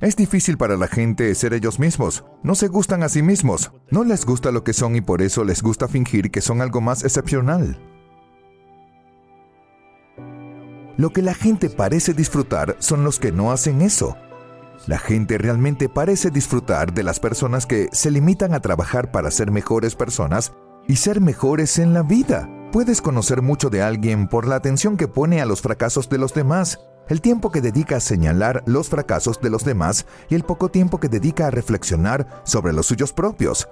Es difícil para la gente ser ellos mismos. No se gustan a sí mismos. No les gusta lo que son y por eso les gusta fingir que son algo más excepcional. Lo que la gente parece disfrutar son los que no hacen eso. La gente realmente parece disfrutar de las personas que se limitan a trabajar para ser mejores personas y ser mejores en la vida. Puedes conocer mucho de alguien por la atención que pone a los fracasos de los demás, el tiempo que dedica a señalar los fracasos de los demás y el poco tiempo que dedica a reflexionar sobre los suyos propios.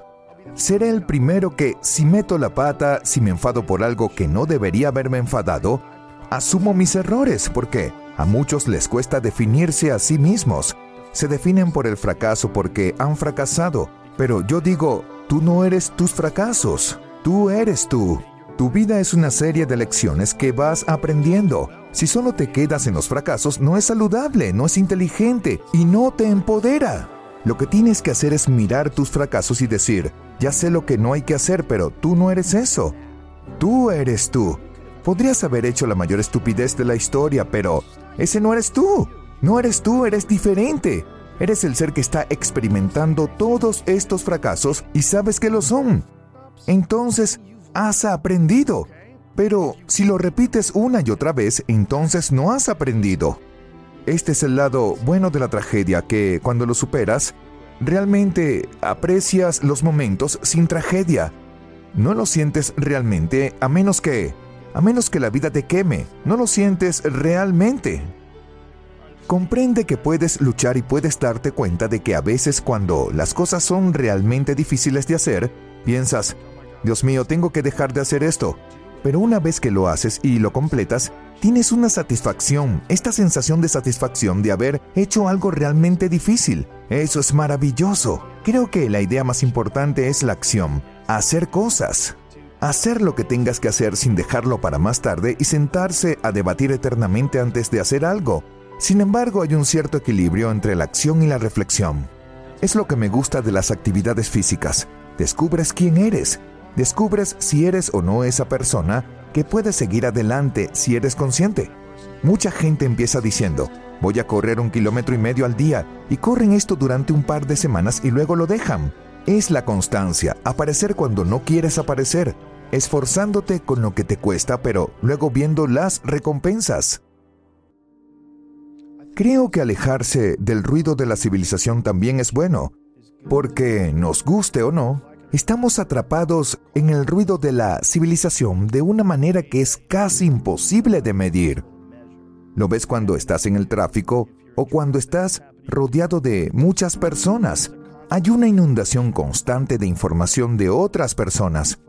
Seré el primero que, si meto la pata, si me enfado por algo que no debería haberme enfadado, asumo mis errores porque a muchos les cuesta definirse a sí mismos. Se definen por el fracaso porque han fracasado, pero yo digo, tú no eres tus fracasos, tú eres tú. Tu vida es una serie de lecciones que vas aprendiendo. Si solo te quedas en los fracasos, no es saludable, no es inteligente y no te empodera. Lo que tienes que hacer es mirar tus fracasos y decir, ya sé lo que no hay que hacer, pero tú no eres eso. Tú eres tú. Podrías haber hecho la mayor estupidez de la historia, pero ese no eres tú. No eres tú, eres diferente. Eres el ser que está experimentando todos estos fracasos y sabes que lo son. Entonces, has aprendido. Pero si lo repites una y otra vez, entonces no has aprendido. Este es el lado bueno de la tragedia, que cuando lo superas, realmente aprecias los momentos sin tragedia. No lo sientes realmente a menos que, a menos que la vida te queme, no lo sientes realmente. Comprende que puedes luchar y puedes darte cuenta de que a veces cuando las cosas son realmente difíciles de hacer, piensas, Dios mío, tengo que dejar de hacer esto. Pero una vez que lo haces y lo completas, tienes una satisfacción, esta sensación de satisfacción de haber hecho algo realmente difícil. Eso es maravilloso. Creo que la idea más importante es la acción, hacer cosas. Hacer lo que tengas que hacer sin dejarlo para más tarde y sentarse a debatir eternamente antes de hacer algo. Sin embargo, hay un cierto equilibrio entre la acción y la reflexión. Es lo que me gusta de las actividades físicas. Descubres quién eres, descubres si eres o no esa persona que puede seguir adelante si eres consciente. Mucha gente empieza diciendo, voy a correr un kilómetro y medio al día, y corren esto durante un par de semanas y luego lo dejan. Es la constancia, aparecer cuando no quieres aparecer, esforzándote con lo que te cuesta, pero luego viendo las recompensas. Creo que alejarse del ruido de la civilización también es bueno, porque nos guste o no, estamos atrapados en el ruido de la civilización de una manera que es casi imposible de medir. Lo ves cuando estás en el tráfico o cuando estás rodeado de muchas personas. Hay una inundación constante de información de otras personas.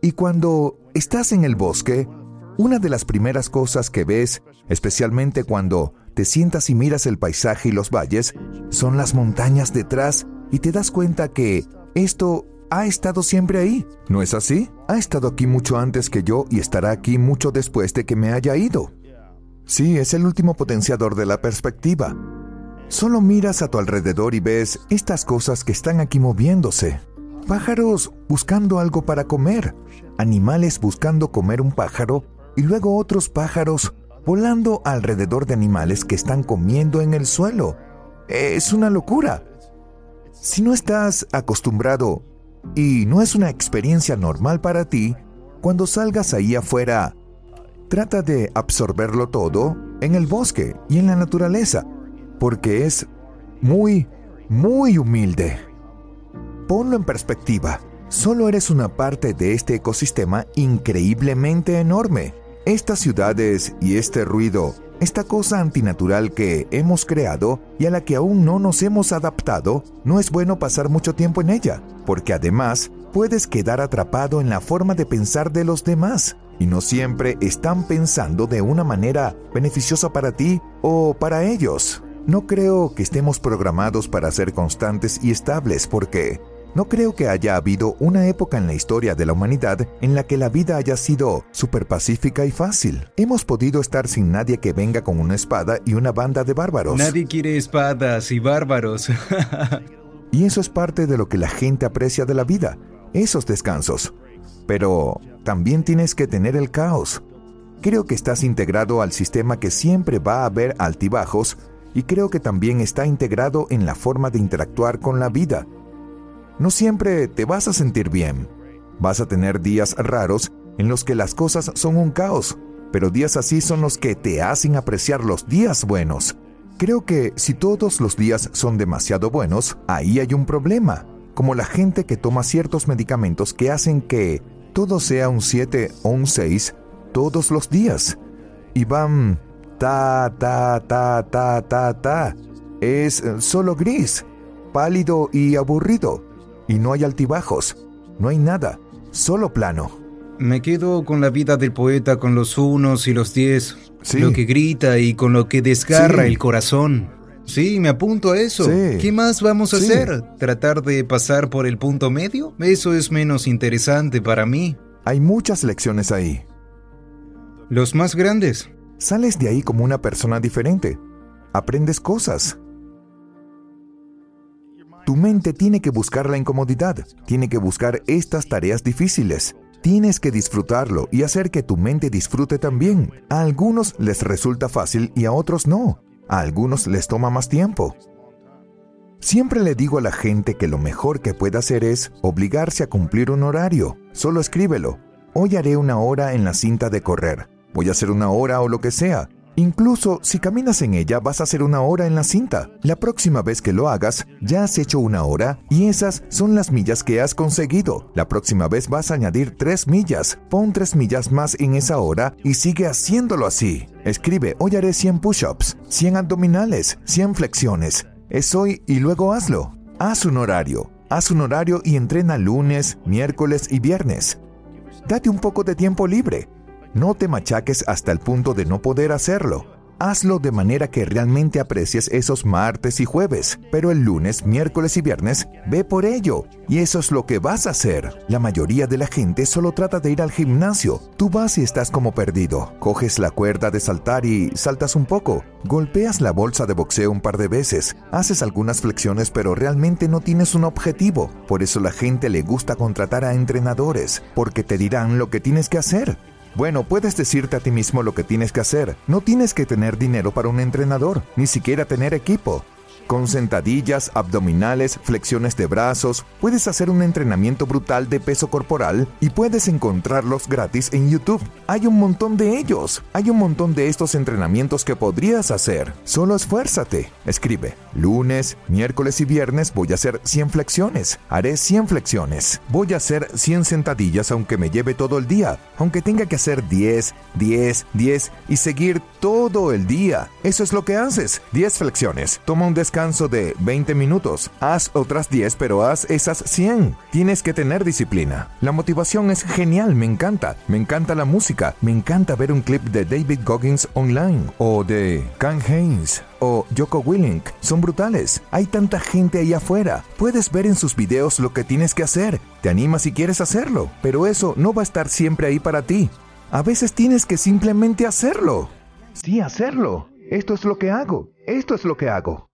Y cuando estás en el bosque, una de las primeras cosas que ves, especialmente cuando te sientas y miras el paisaje y los valles, son las montañas detrás y te das cuenta que esto ha estado siempre ahí. ¿No es así? Ha estado aquí mucho antes que yo y estará aquí mucho después de que me haya ido. Sí, es el último potenciador de la perspectiva. Solo miras a tu alrededor y ves estas cosas que están aquí moviéndose. Pájaros buscando algo para comer, animales buscando comer un pájaro y luego otros pájaros volando alrededor de animales que están comiendo en el suelo. Es una locura. Si no estás acostumbrado y no es una experiencia normal para ti, cuando salgas ahí afuera, trata de absorberlo todo en el bosque y en la naturaleza, porque es muy muy humilde. Ponlo en perspectiva. Solo eres una parte de este ecosistema increíblemente enorme. Estas ciudades y este ruido, esta cosa antinatural que hemos creado y a la que aún no nos hemos adaptado, no es bueno pasar mucho tiempo en ella, porque además puedes quedar atrapado en la forma de pensar de los demás y no siempre están pensando de una manera beneficiosa para ti o para ellos. No creo que estemos programados para ser constantes y estables porque no creo que haya habido una época en la historia de la humanidad en la que la vida haya sido súper pacífica y fácil. Hemos podido estar sin nadie que venga con una espada y una banda de bárbaros. Nadie quiere espadas y bárbaros. y eso es parte de lo que la gente aprecia de la vida, esos descansos. Pero también tienes que tener el caos. Creo que estás integrado al sistema que siempre va a haber altibajos y creo que también está integrado en la forma de interactuar con la vida no siempre te vas a sentir bien. Vas a tener días raros en los que las cosas son un caos, pero días así son los que te hacen apreciar los días buenos. Creo que si todos los días son demasiado buenos, ahí hay un problema, como la gente que toma ciertos medicamentos que hacen que todo sea un 7 o un 6 todos los días. Y van ta, ta, ta, ta, ta, ta. Es solo gris, pálido y aburrido y no hay altibajos, no hay nada, solo plano. Me quedo con la vida del poeta, con los unos y los diez, lo que grita y con lo que desgarra el corazón. Sí, me apunto a eso. ¿Qué más vamos a hacer? ¿Tratar de pasar por el punto medio? Eso es menos interesante para mí. Hay muchas lecciones ahí. Los más grandes. Sales de ahí como una persona diferente. Aprendes cosas. Tu mente tiene que buscar la incomodidad, tiene que buscar estas tareas difíciles. Tienes que disfrutarlo y hacer que tu mente disfrute también. A algunos les resulta fácil y a otros no. A algunos les toma más tiempo. Siempre le digo a la gente que lo mejor que puede hacer es obligarse a cumplir un horario. Solo escríbelo. Hoy haré una hora en la cinta de correr. Voy a hacer una hora o lo que sea. Incluso si caminas en ella vas a hacer una hora en la cinta. La próxima vez que lo hagas, ya has hecho una hora y esas son las millas que has conseguido. La próxima vez vas a añadir tres millas. Pon tres millas más en esa hora y sigue haciéndolo así. Escribe, hoy haré 100 push-ups, 100 abdominales, 100 flexiones. Es hoy y luego hazlo. Haz un horario. Haz un horario y entrena lunes, miércoles y viernes. Date un poco de tiempo libre. No te machaques hasta el punto de no poder hacerlo. Hazlo de manera que realmente aprecies esos martes y jueves, pero el lunes, miércoles y viernes, ve por ello. Y eso es lo que vas a hacer. La mayoría de la gente solo trata de ir al gimnasio. Tú vas y estás como perdido. Coges la cuerda de saltar y saltas un poco. Golpeas la bolsa de boxeo un par de veces. Haces algunas flexiones pero realmente no tienes un objetivo. Por eso la gente le gusta contratar a entrenadores, porque te dirán lo que tienes que hacer. Bueno, puedes decirte a ti mismo lo que tienes que hacer. No tienes que tener dinero para un entrenador, ni siquiera tener equipo. Con sentadillas, abdominales, flexiones de brazos, puedes hacer un entrenamiento brutal de peso corporal y puedes encontrarlos gratis en YouTube. Hay un montón de ellos. Hay un montón de estos entrenamientos que podrías hacer. Solo esfuérzate. Escribe, lunes, miércoles y viernes voy a hacer 100 flexiones. Haré 100 flexiones. Voy a hacer 100 sentadillas aunque me lleve todo el día. Aunque tenga que hacer 10, 10, 10 y seguir todo el día. Eso es lo que haces. 10 flexiones. Toma un descanso descanso de 20 minutos. Haz otras 10, pero haz esas 100. Tienes que tener disciplina. La motivación es genial, me encanta. Me encanta la música. Me encanta ver un clip de David Goggins online o de Kang Haynes o Joko Willink. Son brutales. Hay tanta gente ahí afuera. Puedes ver en sus videos lo que tienes que hacer. Te animas si quieres hacerlo, pero eso no va a estar siempre ahí para ti. A veces tienes que simplemente hacerlo. Sí, hacerlo. Esto es lo que hago. Esto es lo que hago.